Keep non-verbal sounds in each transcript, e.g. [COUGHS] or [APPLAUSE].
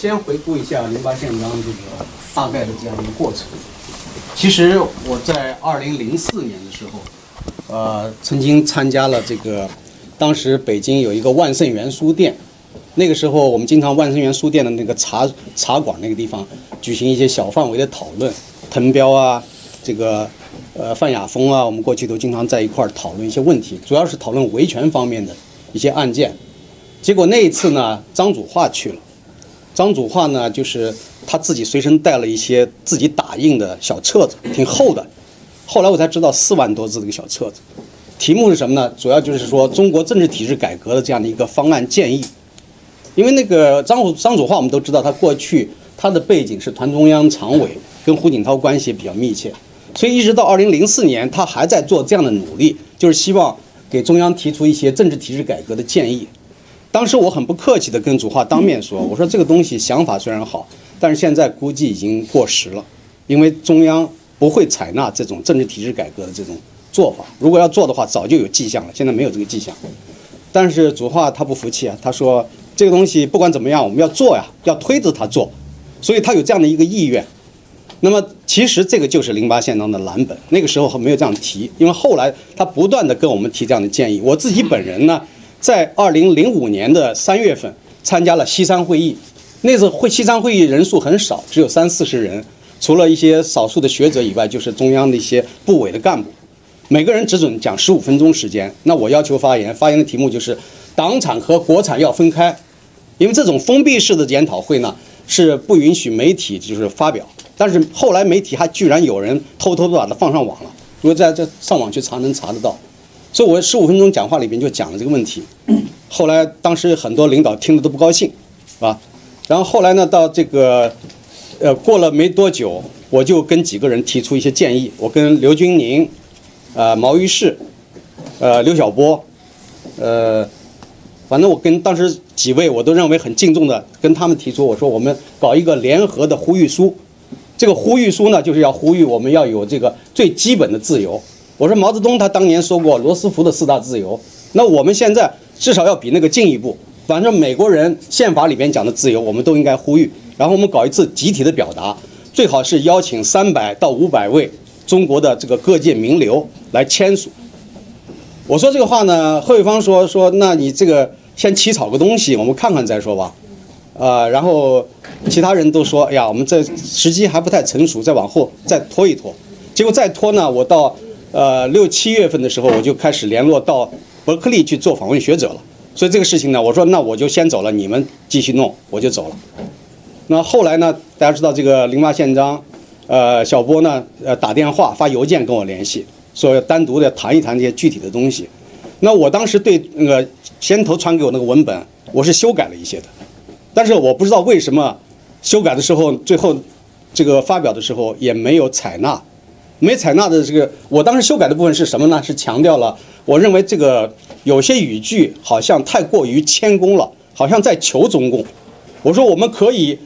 先回顾一下零八宪章这个大概的这样一个过程。其实我在二零零四年的时候，呃，曾经参加了这个，当时北京有一个万盛园书店，那个时候我们经常万盛园书店的那个茶茶馆那个地方举行一些小范围的讨论，滕彪啊，这个呃范雅峰啊，我们过去都经常在一块儿讨论一些问题，主要是讨论维权方面的一些案件。结果那一次呢，张祖化去了。张祖化呢，就是他自己随身带了一些自己打印的小册子，挺厚的。后来我才知道，四万多字的一个小册子，题目是什么呢？主要就是说中国政治体制改革的这样的一个方案建议。因为那个张祖张祖化，我们都知道，他过去他的背景是团中央常委，跟胡锦涛关系比较密切，所以一直到二零零四年，他还在做这样的努力，就是希望给中央提出一些政治体制改革的建议。当时我很不客气地跟祖化当面说：“我说这个东西想法虽然好，但是现在估计已经过时了，因为中央不会采纳这种政治体制改革的这种做法。如果要做的话，早就有迹象了，现在没有这个迹象。”但是祖化他不服气啊，他说：“这个东西不管怎么样，我们要做呀，要推着他做，所以他有这样的一个意愿。那么其实这个就是零八宪章的蓝本，那个时候没有这样提，因为后来他不断地跟我们提这样的建议。我自己本人呢。”在二零零五年的三月份，参加了西山会议。那次会西山会议人数很少，只有三四十人，除了一些少数的学者以外，就是中央的一些部委的干部。每个人只准讲十五分钟时间。那我要求发言，发言的题目就是党产和国产要分开，因为这种封闭式的研讨会呢是不允许媒体就是发表。但是后来媒体还居然有人偷偷的把它放上网了，如果在这上网去查能查得到。所以，我十五分钟讲话里边就讲了这个问题。后来，当时很多领导听了都不高兴，是吧？然后后来呢，到这个，呃，过了没多久，我就跟几个人提出一些建议。我跟刘军宁、呃，毛于轼、呃，刘晓波，呃，反正我跟当时几位我都认为很敬重的，跟他们提出，我说我们搞一个联合的呼吁书。这个呼吁书呢，就是要呼吁我们要有这个最基本的自由。我说毛泽东他当年说过罗斯福的四大自由，那我们现在至少要比那个进一步。反正美国人宪法里边讲的自由，我们都应该呼吁。然后我们搞一次集体的表达，最好是邀请三百到五百位中国的这个各界名流来签署。我说这个话呢，贺卫方说说，那你这个先起草个东西，我们看看再说吧。啊，然后其他人都说，哎呀，我们这时机还不太成熟，再往后再拖一拖。结果再拖呢，我到。呃，六七月份的时候，我就开始联络到伯克利去做访问学者了。所以这个事情呢，我说那我就先走了，你们继续弄，我就走了。那后来呢，大家知道这个零八宪章，呃，小波呢，呃，打电话发邮件跟我联系，说要单独的谈一谈这些具体的东西。那我当时对那个先头传给我那个文本，我是修改了一些的，但是我不知道为什么修改的时候，最后这个发表的时候也没有采纳。没采纳的这个，我当时修改的部分是什么呢？是强调了，我认为这个有些语句好像太过于谦恭了，好像在求中共。我说我们可以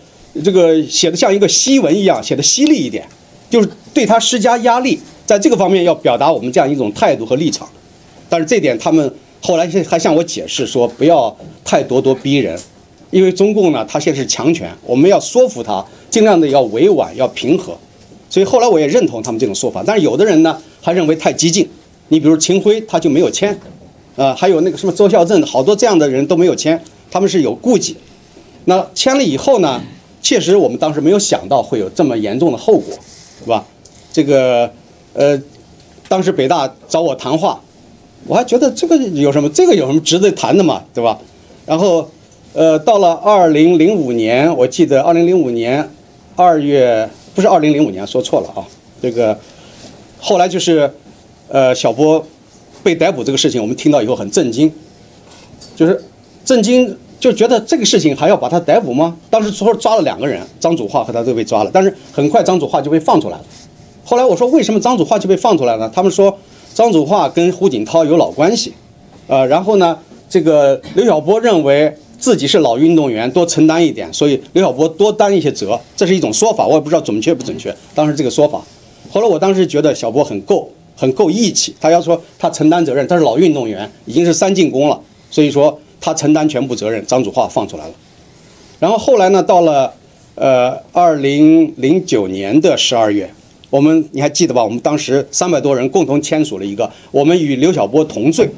这个写的像一个檄文一样，写的犀利一点，就是对他施加压力，在这个方面要表达我们这样一种态度和立场。但是这点他们后来还向我解释说，不要太咄咄逼人，因为中共呢，他现在是强权，我们要说服他，尽量的要委婉，要平和。所以后来我也认同他们这种说法，但是有的人呢还认为太激进。你比如秦晖他就没有签，呃，还有那个什么周孝正，好多这样的人都没有签，他们是有顾忌。那签了以后呢，确实我们当时没有想到会有这么严重的后果，是吧？这个呃，当时北大找我谈话，我还觉得这个有什么，这个有什么值得谈的嘛，对吧？然后呃，到了二零零五年，我记得二零零五年二月。不是二零零五年说错了啊，这个后来就是，呃，小波被逮捕这个事情，我们听到以后很震惊，就是震惊，就觉得这个事情还要把他逮捕吗？当时说抓了两个人，张祖化和他都被抓了，但是很快张祖化就被放出来了。后来我说为什么张祖化就被放出来了？他们说张祖化跟胡锦涛有老关系，呃，然后呢，这个刘晓波认为。自己是老运动员，多承担一点，所以刘晓波多担一些责，这是一种说法，我也不知道准确不准确。当时这个说法，后来我当时觉得小波很够，很够义气。他要说他承担责任，他是老运动员，已经是三进宫了，所以说他承担全部责任。张祖化放出来了，然后后来呢，到了呃二零零九年的十二月，我们你还记得吧？我们当时三百多人共同签署了一个“我们与刘晓波同罪”。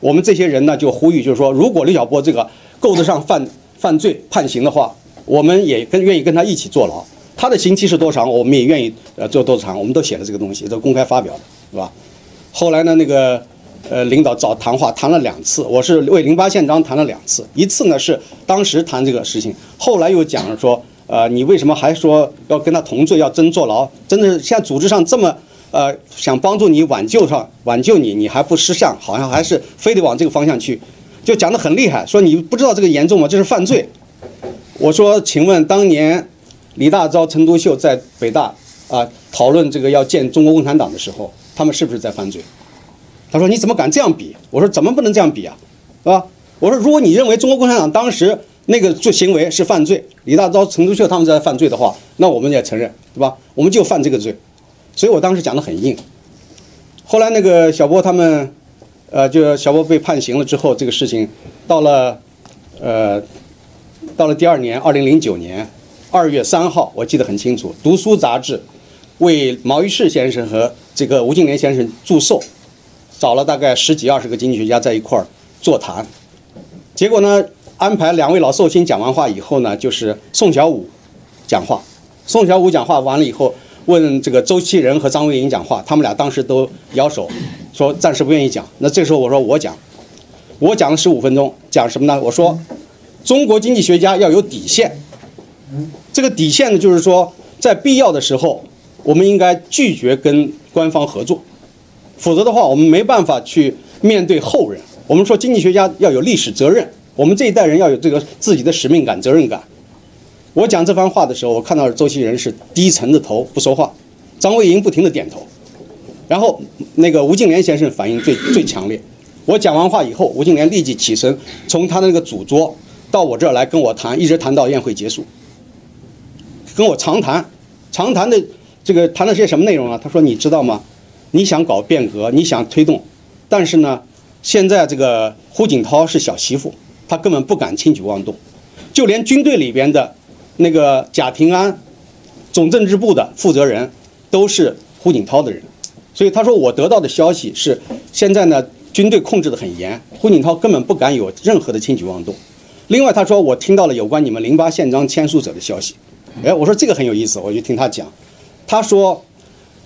我们这些人呢，就呼吁，就是说，如果刘晓波这个够得上犯犯罪判刑的话，我们也跟愿意跟他一起坐牢。他的刑期是多长，我们也愿意呃做多长，我们都写了这个东西，都公开发表的，是吧？后来呢，那个呃领导找谈话谈了两次，我是为零八宪章谈了两次，一次呢是当时谈这个事情，后来又讲了说，呃，你为什么还说要跟他同罪，要真坐牢？真的是现在组织上这么。呃，想帮助你挽救上挽救你，你还不识相，好像还是非得往这个方向去，就讲得很厉害，说你不知道这个严重吗？这是犯罪。我说，请问当年李大钊、陈独秀在北大啊讨论这个要建中国共产党的时候，他们是不是在犯罪？他说你怎么敢这样比？我说怎么不能这样比啊，是吧？我说如果你认为中国共产党当时那个做行为是犯罪，李大钊、陈独秀他们在犯罪的话，那我们也承认，对吧？我们就犯这个罪。所以我当时讲得很硬，后来那个小波他们，呃，就小波被判刑了之后，这个事情到了，呃，到了第二年，二零零九年二月三号，我记得很清楚，《读书》杂志为毛于轼先生和这个吴敬琏先生祝寿，找了大概十几二十个经济学家在一块儿座谈，结果呢，安排两位老寿星讲完话以后呢，就是宋小武讲话，宋小武讲话完了以后。问这个周其仁和张维迎讲话，他们俩当时都摇手，说暂时不愿意讲。那这时候我说我讲，我讲了十五分钟，讲什么呢？我说中国经济学家要有底线，这个底线呢，就是说在必要的时候，我们应该拒绝跟官方合作，否则的话，我们没办法去面对后人。我们说经济学家要有历史责任，我们这一代人要有这个自己的使命感、责任感。我讲这番话的时候，我看到周其仁是低沉着头不说话，张维迎不停地点头，然后那个吴敬琏先生反应最 [COUGHS] 最强烈。我讲完话以后，吴敬琏立即起身，从他的那个主桌到我这儿来跟我谈，一直谈到宴会结束，跟我长谈，长谈的这个谈了些什么内容啊？他说：“你知道吗？你想搞变革，你想推动，但是呢，现在这个胡锦涛是小媳妇，他根本不敢轻举妄动，就连军队里边的。”那个贾平安，总政治部的负责人，都是胡锦涛的人，所以他说我得到的消息是，现在呢军队控制得很严，胡锦涛根本不敢有任何的轻举妄动。另外他说我听到了有关你们零八宪章签署者的消息，哎，我说这个很有意思，我就听他讲，他说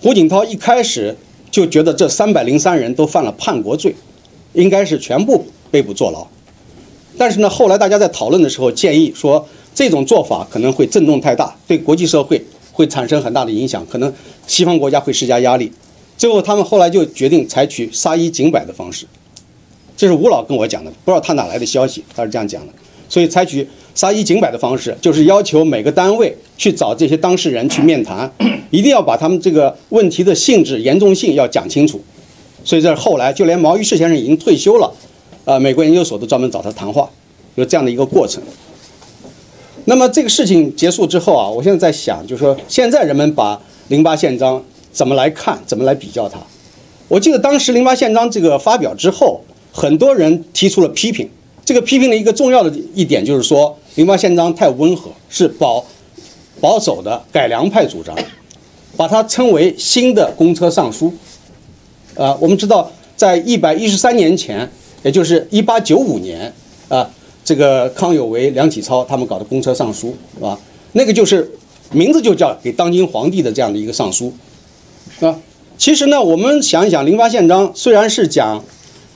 胡锦涛一开始就觉得这三百零三人都犯了叛国罪，应该是全部被捕坐牢，但是呢后来大家在讨论的时候建议说。这种做法可能会震动太大，对国际社会会产生很大的影响，可能西方国家会施加压力。最后，他们后来就决定采取杀一儆百的方式。这是吴老跟我讲的，不知道他哪来的消息，他是这样讲的。所以，采取杀一儆百的方式，就是要求每个单位去找这些当事人去面谈，[COUGHS] 一定要把他们这个问题的性质、严重性要讲清楚。所以，这后来就连毛于轼先生已经退休了，呃，美国研究所都专门找他谈话，有这样的一个过程。那么这个事情结束之后啊，我现在在想，就是说现在人们把零八宪章怎么来看，怎么来比较它？我记得当时零八宪章这个发表之后，很多人提出了批评。这个批评的一个重要的一点就是说，零八宪章太温和，是保保守的改良派主张，把它称为新的公车上书。呃，我们知道，在一百一十三年前，也就是一八九五年啊。这个康有为、梁启超他们搞的公车上书，是吧？那个就是名字就叫给当今皇帝的这样的一个上书，是吧。其实呢，我们想一想，零八宪章虽然是讲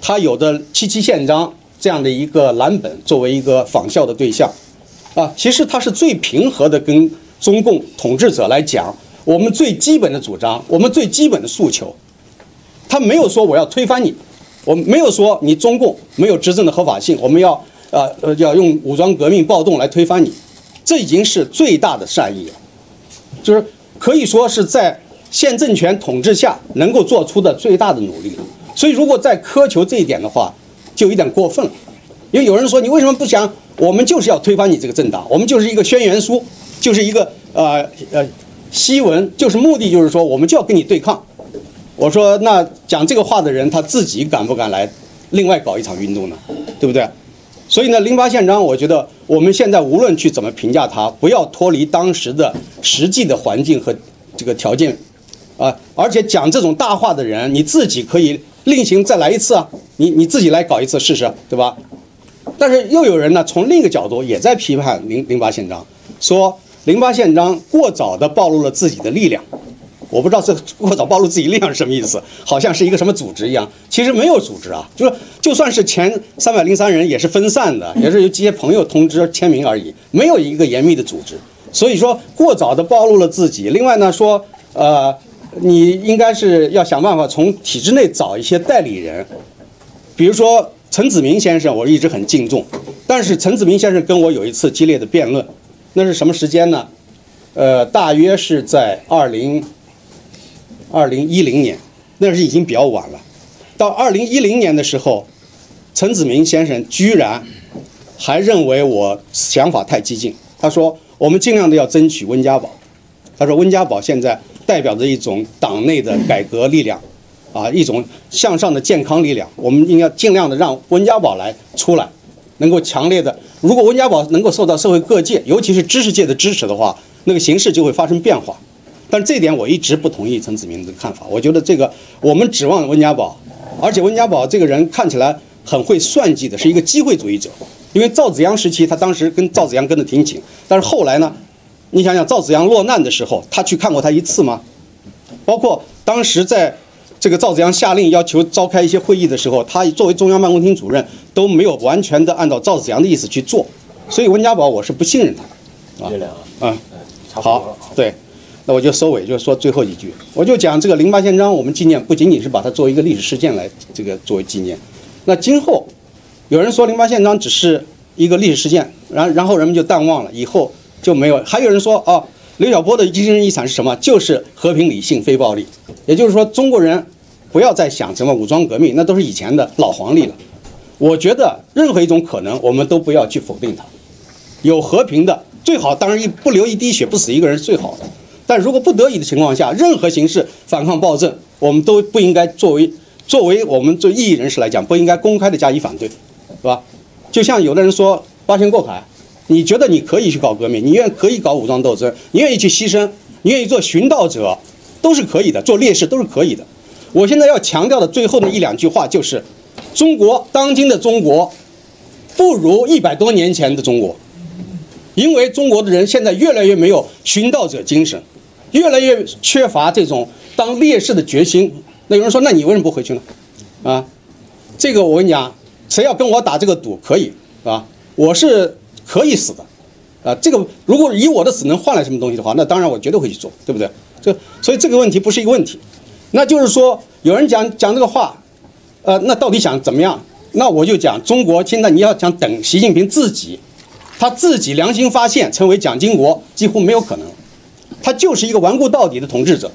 他有的七七宪章这样的一个蓝本作为一个仿效的对象，啊，其实他是最平和的跟中共统治者来讲我们最基本的主张，我们最基本的诉求。他没有说我要推翻你，我没有说你中共没有执政的合法性，我们要。啊，呃，要用武装革命暴动来推翻你，这已经是最大的善意了，就是可以说是在现政权统治下能够做出的最大的努力了。所以，如果再苛求这一点的话，就有点过分了。因为有人说，你为什么不想？我们就是要推翻你这个政党，我们就是一个宣言书，就是一个呃呃檄文，就是目的就是说，我们就要跟你对抗。我说，那讲这个话的人他自己敢不敢来另外搞一场运动呢？对不对？所以呢，零八宪章，我觉得我们现在无论去怎么评价它，不要脱离当时的实际的环境和这个条件，啊，而且讲这种大话的人，你自己可以另行再来一次啊，你你自己来搞一次试试，对吧？但是又有人呢，从另一个角度也在批判零零八宪章，说零八宪章过早的暴露了自己的力量。我不知道这过早暴露自己力量是什么意思，好像是一个什么组织一样，其实没有组织啊，就是就算是前三百零三人也是分散的，也是由这些朋友通知签名而已，没有一个严密的组织。所以说过早的暴露了自己。另外呢，说呃，你应该是要想办法从体制内找一些代理人，比如说陈子明先生，我一直很敬重，但是陈子明先生跟我有一次激烈的辩论，那是什么时间呢？呃，大约是在二零。二零一零年，那是已经比较晚了。到二零一零年的时候，陈子明先生居然还认为我想法太激进。他说：“我们尽量的要争取温家宝。”他说：“温家宝现在代表着一种党内的改革力量，啊，一种向上的健康力量。我们应该尽量的让温家宝来出来，能够强烈的。如果温家宝能够受到社会各界，尤其是知识界的支持的话，那个形势就会发生变化。”但这点我一直不同意陈子明的看法。我觉得这个我们指望温家宝，而且温家宝这个人看起来很会算计的，是一个机会主义者。因为赵子阳时期，他当时跟赵子阳跟得挺紧，但是后来呢，你想想赵子阳落难的时候，他去看过他一次吗？包括当时在这个赵子阳下令要求召开一些会议的时候，他作为中央办公厅主任都没有完全的按照赵子阳的意思去做。所以温家宝我是不信任他。啊，嗯，好，对。那我就收尾，就说最后一句，我就讲这个零八宪章，我们纪念不仅仅是把它作为一个历史事件来这个作为纪念。那今后有人说零八宪章只是一个历史事件，然然后人们就淡忘了，以后就没有。还有人说啊，刘晓波的精神遗产是什么？就是和平、理性、非暴力。也就是说，中国人不要再想什么武装革命，那都是以前的老黄历了。我觉得任何一种可能，我们都不要去否定它。有和平的最好，当然一不流一滴血，不死一个人是最好的。但如果不得已的情况下，任何形式反抗暴政，我们都不应该作为作为我们做异议人士来讲，不应该公开的加以反对，是吧？就像有的人说八仙过海，你觉得你可以去搞革命，你愿可以搞武装斗争，你愿意去牺牲，你愿意做寻道者，都是可以的，做烈士都是可以的。我现在要强调的最后的一两句话就是：中国当今的中国，不如一百多年前的中国，因为中国的人现在越来越没有寻道者精神。越来越缺乏这种当烈士的决心。那有人说，那你为什么不回去呢？啊，这个我跟你讲，谁要跟我打这个赌，可以啊，我是可以死的，啊，这个如果以我的死能换来什么东西的话，那当然我绝对会去做，对不对？这所以这个问题不是一个问题。那就是说，有人讲讲这个话，呃，那到底想怎么样？那我就讲，中国现在你要想等习近平自己，他自己良心发现成为蒋经国，几乎没有可能。他就是一个顽固到底的统治者，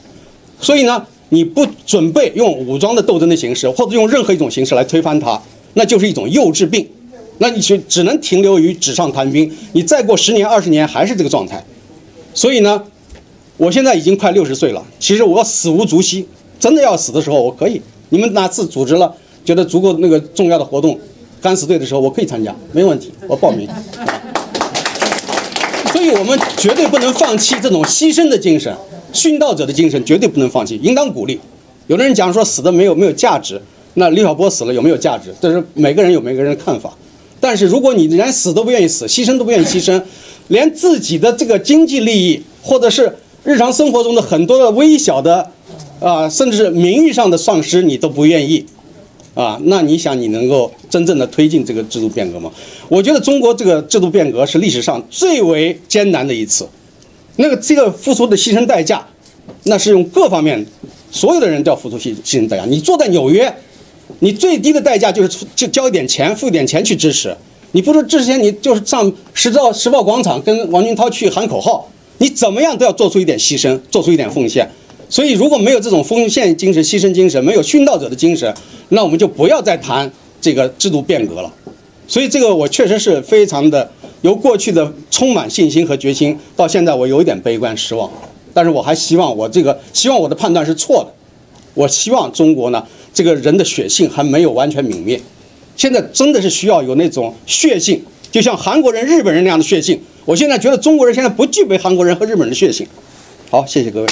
所以呢，你不准备用武装的斗争的形式，或者用任何一种形式来推翻他，那就是一种幼稚病，那你就只能停留于纸上谈兵。你再过十年、二十年还是这个状态，所以呢，我现在已经快六十岁了，其实我死无足惜，真的要死的时候我可以。你们哪次组织了觉得足够那个重要的活动，敢死队的时候，我可以参加，没问题，我报名。所以我们绝对不能放弃这种牺牲的精神，殉道者的精神绝对不能放弃，应当鼓励。有的人讲说死的没有没有价值，那李小波死了有没有价值？这是每个人有每个人的看法。但是如果你连死都不愿意死，牺牲都不愿意牺牲，连自己的这个经济利益，或者是日常生活中的很多的微小的，啊，甚至是名誉上的丧失，你都不愿意。啊，那你想你能够真正的推进这个制度变革吗？我觉得中国这个制度变革是历史上最为艰难的一次，那个这个付出的牺牲代价，那是用各方面，所有的人都要付出牺牺牲代价。你坐在纽约，你最低的代价就是就交一点钱，付一点钱去支持。你不说之前你就是上时报时报广场跟王军涛去喊口号，你怎么样都要做出一点牺牲，做出一点奉献。所以，如果没有这种奉献精神、牺牲精神，没有殉道者的精神，那我们就不要再谈这个制度变革了。所以，这个我确实是非常的由过去的充满信心和决心，到现在我有一点悲观失望。但是我还希望我这个希望我的判断是错的。我希望中国呢，这个人的血性还没有完全泯灭。现在真的是需要有那种血性。就像韩国人、日本人那样的血性。我现在觉得中国人现在不具备韩国人和日本人的血性。好，谢谢各位。